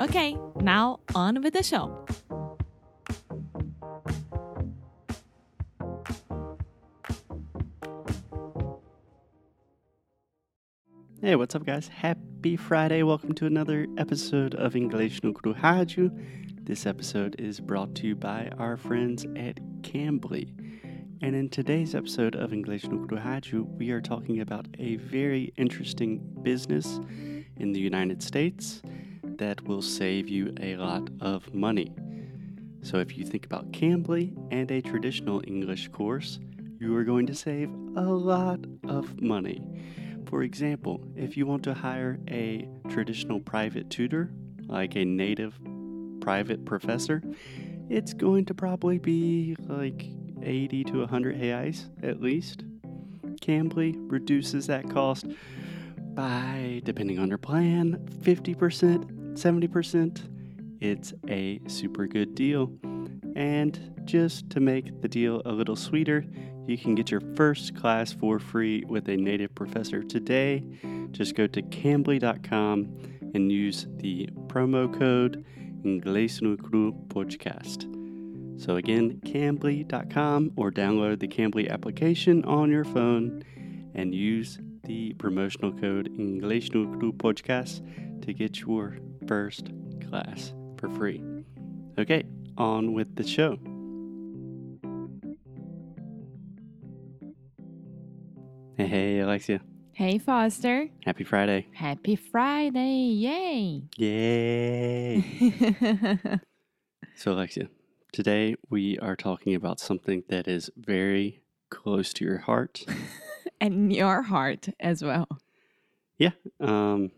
Okay, now on with the show. Hey, what's up, guys? Happy Friday. Welcome to another episode of English no Kuru Rádio. This episode is brought to you by our friends at Cambly. And in today's episode of English no Kuru Rádio, we are talking about a very interesting business in the United States that will save you a lot of money. So, if you think about Cambly and a traditional English course, you are going to save a lot of money. For example, if you want to hire a traditional private tutor, like a native private professor, it's going to probably be like 80 to 100 reais at least. Cambly reduces that cost by, depending on your plan, 50%, 70%. It's a super good deal. And just to make the deal a little sweeter, you can get your first class for free with a native professor today. Just go to cambly.com and use the promo code Inglês no Cru Podcast. So again, cambly.com or download the Cambly application on your phone and use the promotional code Inglês no Cru Podcast to get your first class for free. Okay, on with the show. Hey, hey, Alexia. Hey, Foster. Happy Friday. Happy Friday! Yay! Yay! so, Alexia, today we are talking about something that is very close to your heart. and your heart as well. Yeah. Um,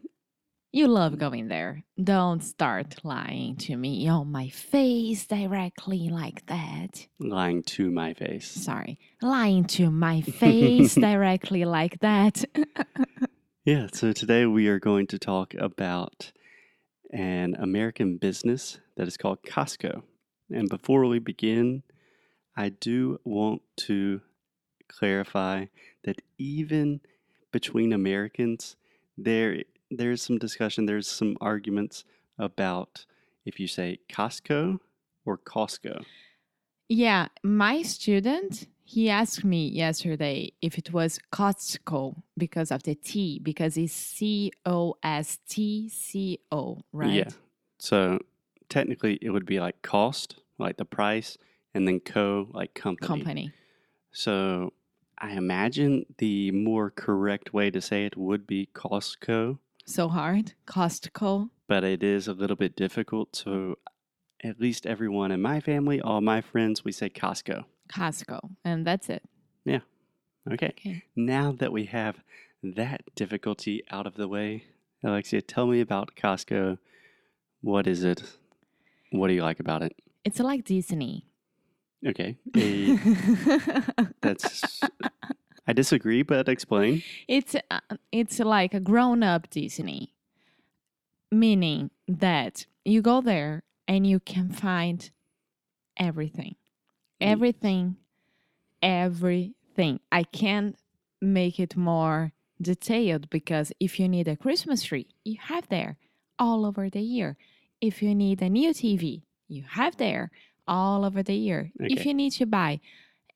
You love going there. Don't start lying to me on my face directly like that. lying to my face. Sorry, lying to my face directly like that. Yeah, so today we are going to talk about an American business that is called Costco. And before we begin, I do want to clarify that even between Americans, there there's some discussion, there's some arguments about if you say Costco or Costco. yeah, my student, he asked me yesterday if it was Costco because of the T, because it's C O S T C O, right? Yeah. So technically it would be like cost, like the price, and then co like company. Company. So I imagine the more correct way to say it would be Costco, So hard. Costco. but it is a little bit difficult. So at least everyone in my family, all my friends, we say Costco. Costco. And that's it. Yeah. Okay. Okay. Now that we have that difficulty out of the way, Alexia, tell me about Costco. What is it? What do you like about it? It's like Disney. Okay. A, that's. I disagree, but explain. it's uh, it's like a grown up Disney, meaning that you go there and you can find everything, everything, everything. I can't make it more detailed because if you need a Christmas tree, you have there all over the year. If you need a new TV, you have there all over the year. If you need to buy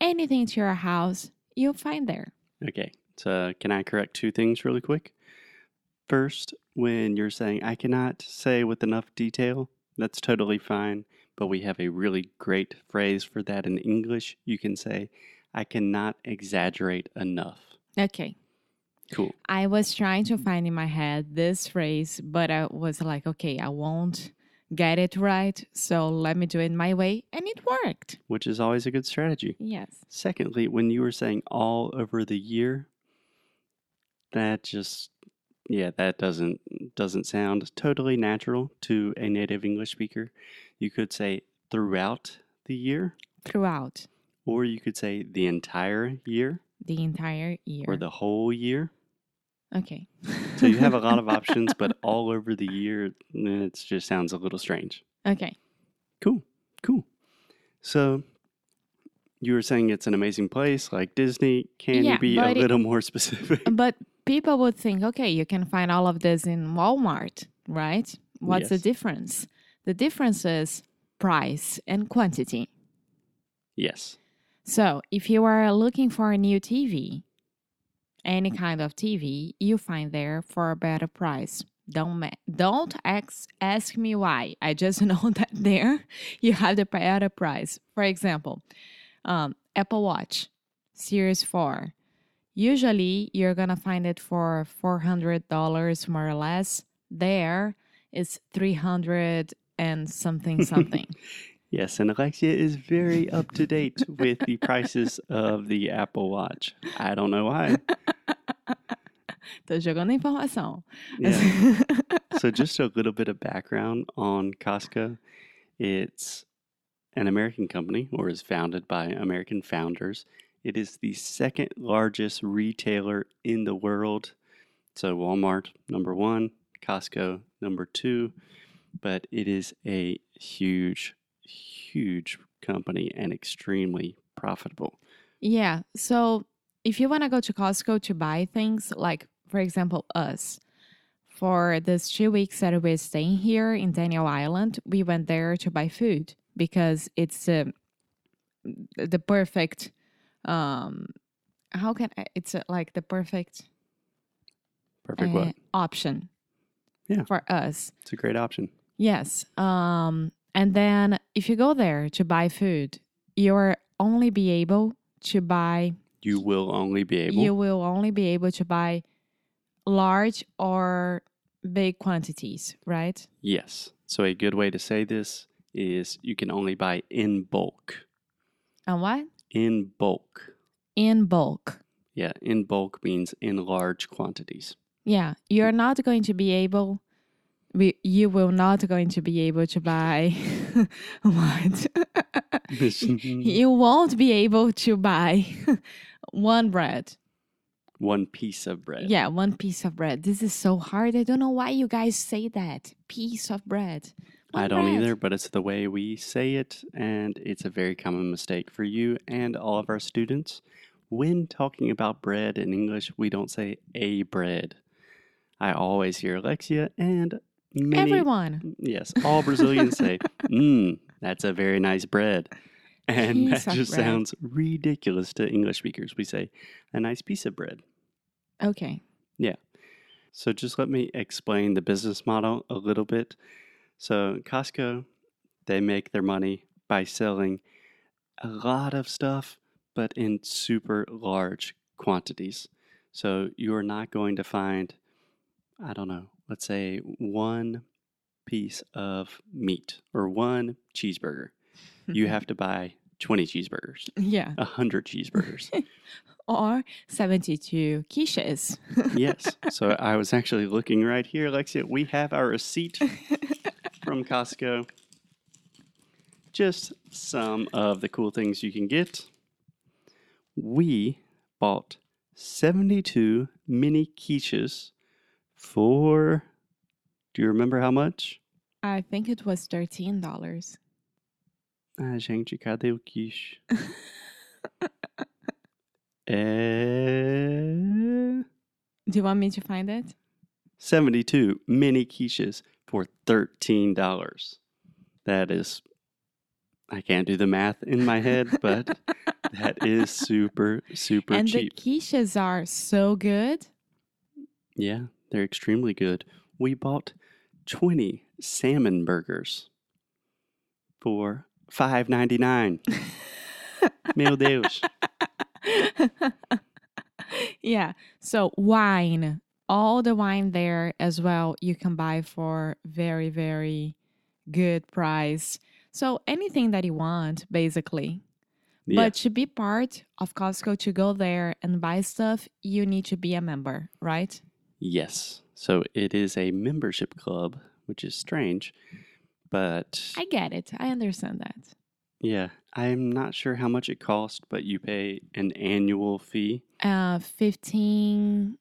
anything to your house, you'll find there. Okay. So, can I correct two things really quick? First, when you're saying I cannot say with enough detail, that's totally fine but we have a really great phrase for that in English. You can say, I cannot exaggerate enough. Okay. Cool. I was trying to find in my head this phrase, but I was like, okay, I won't get it right. So let me do it my way. And it worked. Which is always a good strategy. Yes. Secondly, when you were saying all over the year, that just yeah, that doesn't doesn't sound totally natural to a native English speaker. You could say throughout the year, Throughout or you could say the entire year the entire year. or the whole year. okay. So you have a lot of options, but all over the year, eh, it just sounds a little strange. okay. Cool, cool. So you were saying it's an amazing place like Disney. Can Yeah, you be a but it- little more specific? But people would think, okay, you can find all of this in Walmart, right? What's the difference? The difference is price and quantity. yes. So, if you are looking for a new TV, any kind of TV, you find there for a better price. Don't ma- don't ask ask me why. I just know that there you have the better price. For example, um, Apple Watch Series Four. Usually, you're gonna find it for four hundred dollars more or less. There, it's three hundred and something something. Yes, and Alexia is very up to date with the prices of the Apple Watch. I don't know why. Tô jogando informação. Yeah. so, just a little bit of background on Costco. It's an American company, or is founded by American founders. It is the second largest retailer in the world. So, Walmart, number one, Costco, number two. But it is a huge, huge company and extremely profitable. Yeah. So if you want to go to Costco to buy things, like for example, us, for this two weeks that we're staying here in Daniel Island, we went there to buy food because it's uh, the perfect. Um, how can I, it's uh, like the perfect Perfect uh, what? option Yeah. for us. It's a great option. Yes. Um, and then if you go there to buy food, you're only be able to buy You will only be able. you will only be able to buy large or big quantities, right? Yes. So a good way to say this is you can only buy in bulk. And what? In bulk. In bulk. Yeah, in bulk means in large quantities. Yeah, you're not going to be able we, you will not going to be able to buy what? Mm-hmm. you won't be able to buy one bread. One piece of bread. Yeah, one piece of bread. This is so hard. I don't know why you guys say that. Piece of bread. I don't bread. either, but it's the way we say it, and it's a very common mistake for you and all of our students. When talking about bread in English, we don't say a bread. I always hear Alexia and many Everyone. Yes, all Brazilians say, "Mmm, that's a very nice bread," and Piece that just bread. sounds ridiculous to English speakers. We say, "A nice piece of bread." Okay. Yeah. So just let me explain the business model a little bit. So Costco, they make their money by selling a lot of stuff, but in super large quantities. So you are not going to find, I don't know, let's say one piece of meat or one cheeseburger. You have to buy 20 cheeseburgers, Yeah. 100 cheeseburgers. Or 72 quiches. yes. So I was actually looking right here, Alexia. We have our receipt from Costco. Just some of the cool things you can get. We bought 72 mini quiches for, do you remember how much? I think it was $13. Ah, gente, cadê o quiche? Eh, Do you want me to find it? 72 mini quiches for $13. That is, I can't do the math in my head, but that is super, super and cheap. the quiches are so good. yeah, they're extremely good. We bought 20 salmon burgers for five ninety nine. Meu Deus. yeah. So wine, all the wine there as well, you can buy for very, very good price. So anything that you want, basically. Yeah. But to be part of Costco, to go there and buy stuff, you need to be a member, right? Yes. So it is a membership club, which is strange. But I get it. I understand that. yeah, I'm not sure how much it costs, but you pay an annual fee. Uh, 15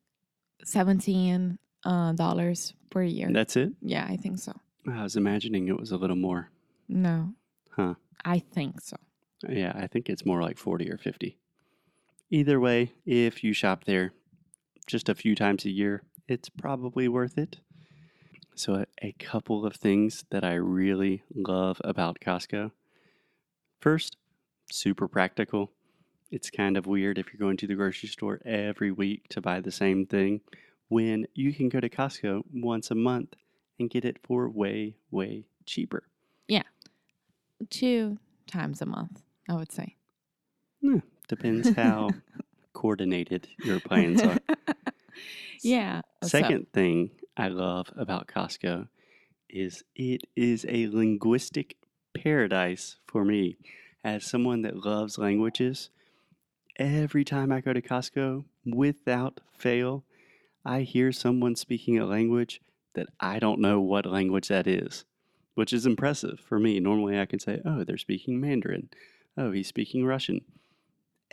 17 uh, dollars per year. That's it? yeah, I think so. I was imagining it was a little more. No. Huh. I think so. Yeah, I think it's more like 40 or 50. Either way, if you shop there just a few times a year, it's probably worth it. So, a, a couple of things that I really love about Costco. First, super practical. It's kind of weird if you're going to the grocery store every week to buy the same thing when you can go to Costco once a month and get it for way, way cheaper. Yeah. Two times a month, I would say. Hmm, Depends how coordinated your plans are. yeah. Second thing I love about Costco is it is a linguistic paradise for me. As someone that loves languages, every time I go to Costco, without fail, I hear someone speaking a language that I don't know what language that is, which is impressive for me. Normally I can say, oh, they're speaking Mandarin. Oh, he's speaking Russian.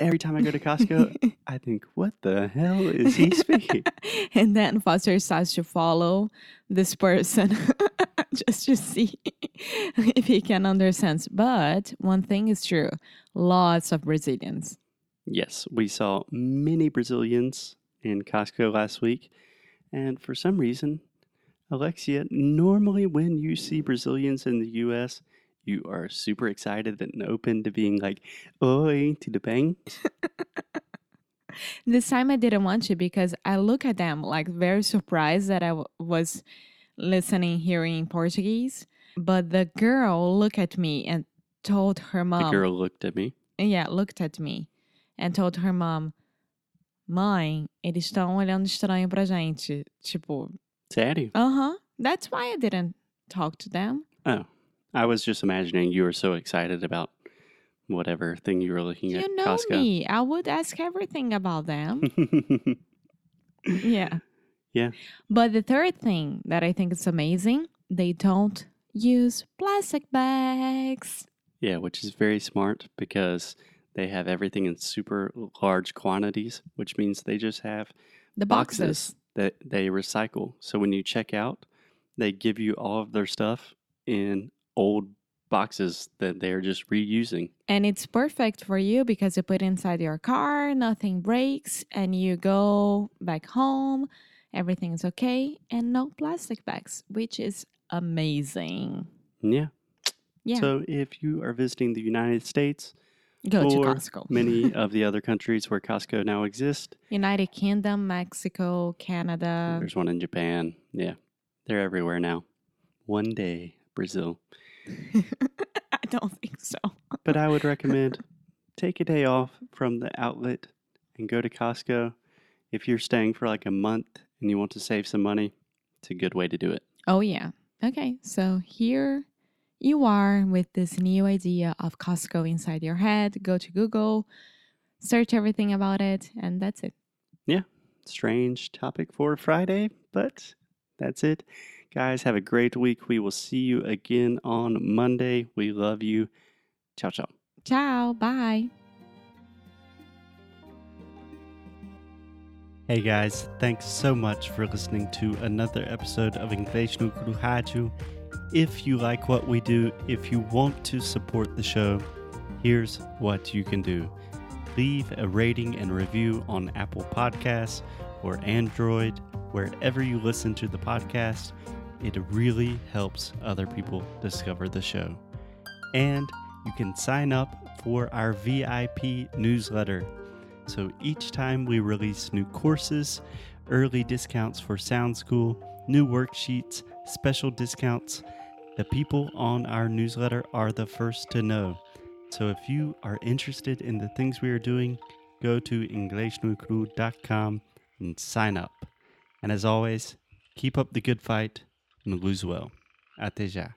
Every time I go to Costco, I think, what the hell is he speaking? and then Foster starts to follow this person just to see if he can understand. But one thing is true lots of Brazilians. Yes, we saw many Brazilians in Costco last week. And for some reason, Alexia, normally when you see Brazilians in the US, you are super excited and open to being like, oi, tudo bem? This time I didn't want to because I look at them like very surprised that I w- was listening, hearing in Portuguese. But the girl looked at me and told her mom. The girl looked at me. Yeah, looked at me and told her mom, Mãe, eles estão olhando estranho pra gente. Tipo, Sério? uh huh. That's why I didn't talk to them. Oh, I was just imagining you were so excited about whatever thing you were looking at You know Costco. me. I would ask everything about them. yeah. Yeah. But the third thing that I think is amazing, they don't use plastic bags. Yeah, which is very smart because they have everything in super large quantities, which means they just have The boxes, boxes. that they recycle. So when you check out, they give you all of their stuff in old boxes that they're just reusing. And it's perfect for you because you put it inside your car, nothing breaks, and you go back home, everything's okay, and no plastic bags, which is amazing. Yeah. Yeah. So if you are visiting the United States go to Costco. many of the other countries where Costco now exists, United Kingdom, Mexico, Canada. there's one in Japan. Yeah. They're everywhere now. One day, Brazil. I don't think so. But I would recommend take a day off from the outlet and go to Costco. If you're staying for like a month and you want to save some money, it's a good way to do it. Oh, yeah. Okay, so here you are with this new idea of Costco inside your head. Go to Google, search everything about it, and that's it. Yeah. Strange topic for Friday, but that's it. Guys, have a great week. We will see you again on Monday. We love you. Ciao, ciao. Ciao, bye. Hey guys, thanks so much for listening to another episode of Inglês no Rádio. If you like what we do, if you want to support the show, here's what you can do. Leave a rating and review on Apple Podcasts or Android, wherever you listen to the podcast. It really helps other people discover the show. And you can sign up for our VIP newsletter. So each time we release new courses, early discounts for Sound School, new worksheets, special discounts, The people on our newsletter are the first to know. So if you are interested in the things we are doing, go to inglesnuecru.com and sign up. And as always, keep up the good fight and lose well. Até já.